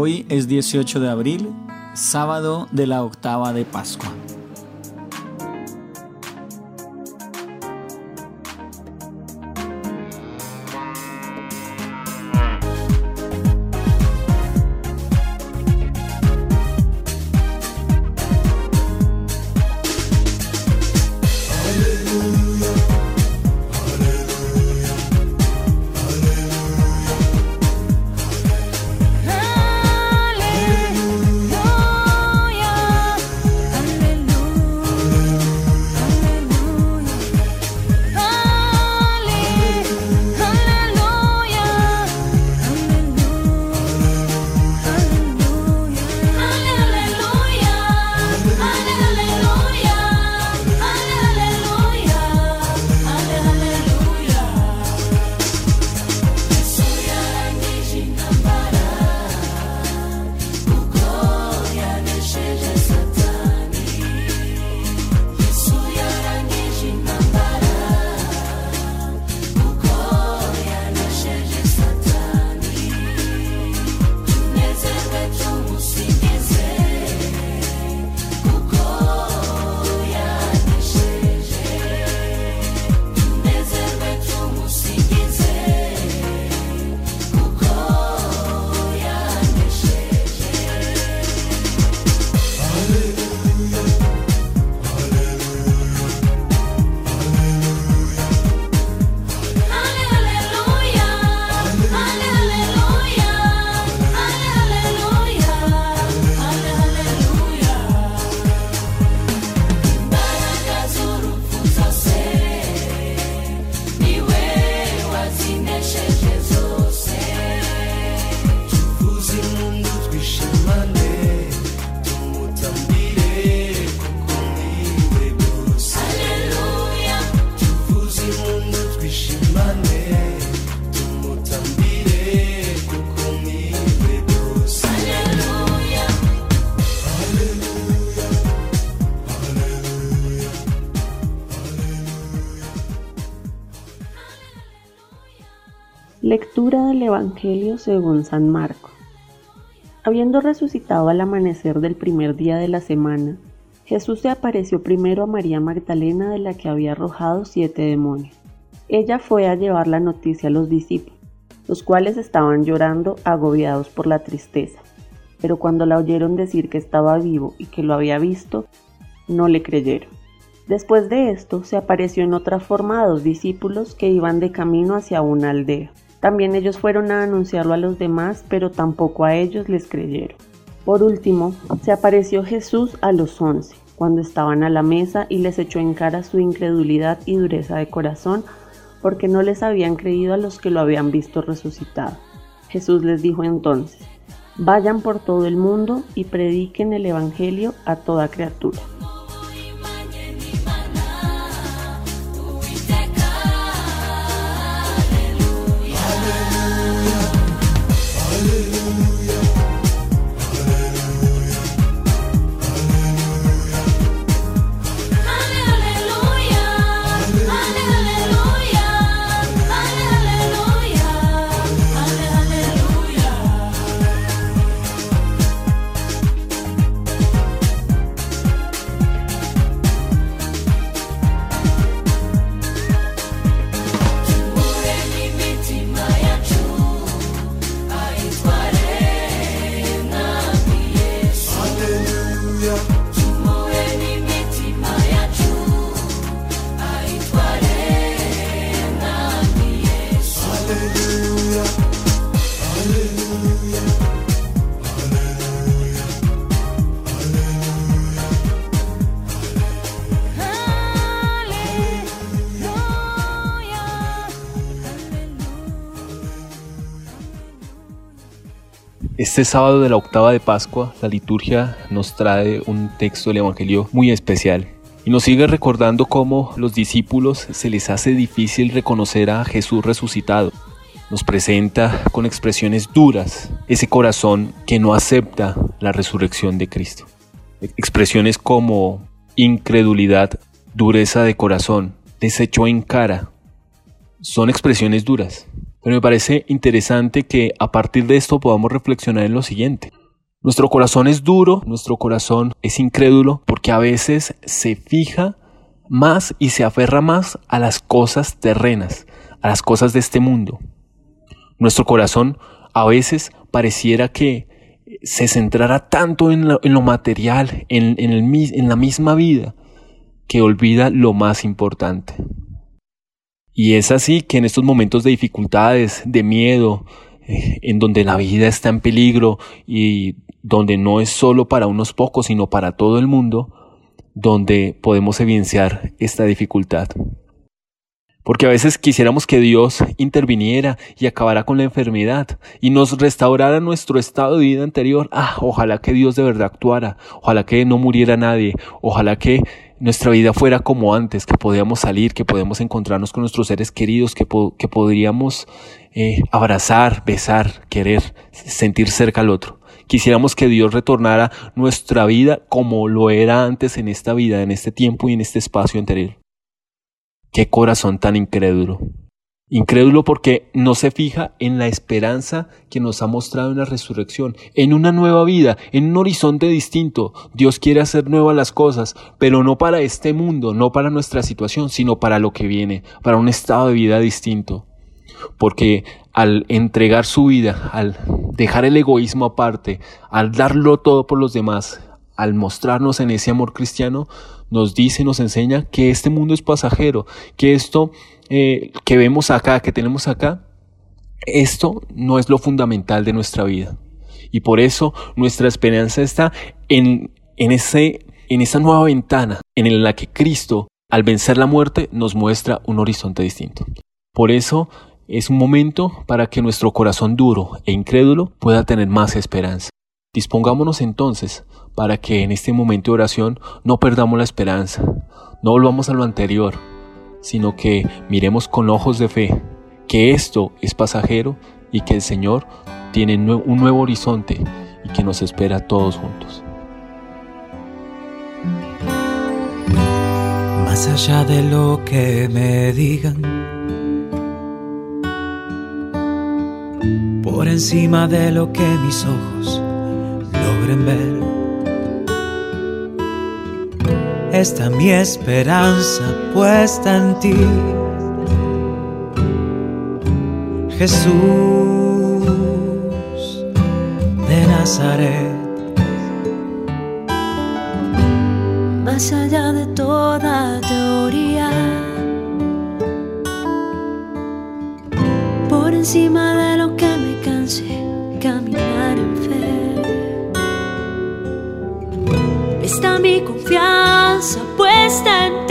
Hoy es 18 de abril, sábado de la octava de Pascua. Lectura del Evangelio según San Marco. Habiendo resucitado al amanecer del primer día de la semana, Jesús se apareció primero a María Magdalena de la que había arrojado siete demonios. Ella fue a llevar la noticia a los discípulos, los cuales estaban llorando agobiados por la tristeza. Pero cuando la oyeron decir que estaba vivo y que lo había visto, no le creyeron. Después de esto, se apareció en otra forma a dos discípulos que iban de camino hacia una aldea. También ellos fueron a anunciarlo a los demás, pero tampoco a ellos les creyeron. Por último, se apareció Jesús a los once, cuando estaban a la mesa y les echó en cara su incredulidad y dureza de corazón, porque no les habían creído a los que lo habían visto resucitado. Jesús les dijo entonces, vayan por todo el mundo y prediquen el Evangelio a toda criatura. Yeah. Este sábado de la octava de Pascua, la liturgia nos trae un texto del Evangelio muy especial y nos sigue recordando cómo los discípulos se les hace difícil reconocer a Jesús resucitado. Nos presenta con expresiones duras ese corazón que no acepta la resurrección de Cristo. Expresiones como incredulidad, dureza de corazón, desecho en cara, son expresiones duras Pero me parece interesante que a partir de esto podamos reflexionar en lo siguiente. Nuestro corazón es duro, nuestro corazón es incrédulo porque a veces se fija más y se aferra más a las cosas terrenas, a las cosas de este mundo. Nuestro corazón a veces pareciera que se centrara tanto en lo, material, en, en la misma vida, que olvida lo más importante. Y es así que en estos momentos de dificultades, de miedo, eh, en donde la vida está en peligro y donde no es solo para unos pocos, sino para todo el mundo, donde podemos evidenciar esta dificultad. Porque a veces quisiéramos que Dios interviniera y acabara con la enfermedad y nos restaurara nuestro estado de vida anterior. Ah, ojalá que Dios de verdad actuara, ojalá que no muriera nadie, ojalá que nuestra vida fuera como antes, que podíamos salir, que podíamos encontrarnos con nuestros seres queridos, que, que podríamos eh, abrazar, besar, querer, sentir cerca al otro. Quisiéramos que Dios retornara nuestra vida como lo era antes en esta vida, en este tiempo y en este espacio anterior. Qué corazón tan incrédulo. Incrédulo porque no se fija en la esperanza que nos ha mostrado en la resurrección, en una nueva vida, en un horizonte distinto. Dios quiere hacer nuevas las cosas, pero no para este mundo, no para nuestra situación, sino para lo que viene, para un estado de vida distinto. Porque al entregar su vida, al dejar el egoísmo aparte, al darlo todo por los demás, al mostrarnos en ese amor cristiano, nos dice, nos enseña que este mundo es pasajero, que esto eh, que vemos acá, que tenemos acá, esto no es lo fundamental de nuestra vida. Y por eso nuestra esperanza está en, en, ese, en esa nueva ventana en la que Cristo, al vencer la muerte, nos muestra un horizonte distinto. Por eso es un momento para que nuestro corazón duro e incrédulo pueda tener más esperanza. Dispongámonos entonces para que en este momento de oración no perdamos la esperanza, no volvamos a lo anterior, sino que miremos con ojos de fe que esto es pasajero y que el Señor tiene un nuevo horizonte y que nos espera a todos juntos. Más allá de lo que me digan, por encima de lo que mis ojos logren ver está mi esperanza puesta en ti. Jesús de Nazaret. Más allá de toda teoría, por encima de está mi confianza puesta en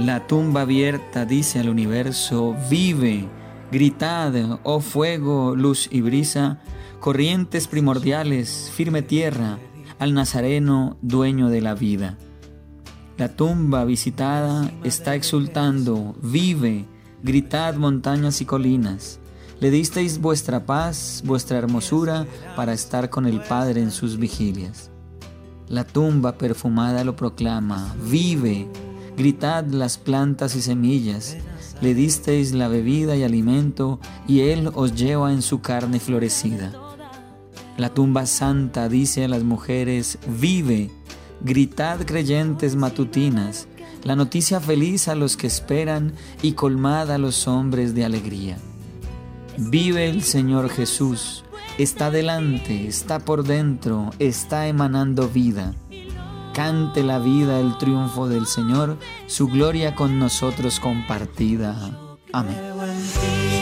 La tumba abierta dice al universo, vive, gritad, oh fuego, luz y brisa, corrientes primordiales, firme tierra, al Nazareno, dueño de la vida. La tumba visitada está exultando, vive, gritad montañas y colinas. Le disteis vuestra paz, vuestra hermosura, para estar con el Padre en sus vigilias. La tumba perfumada lo proclama, vive, gritad las plantas y semillas. Le disteis la bebida y alimento, y Él os lleva en su carne florecida. La tumba santa dice a las mujeres, vive, Gritad creyentes matutinas, la noticia feliz a los que esperan y colmad a los hombres de alegría. Vive el Señor Jesús, está delante, está por dentro, está emanando vida cante la vida el triunfo del Señor, su gloria con nosotros compartida. Amén.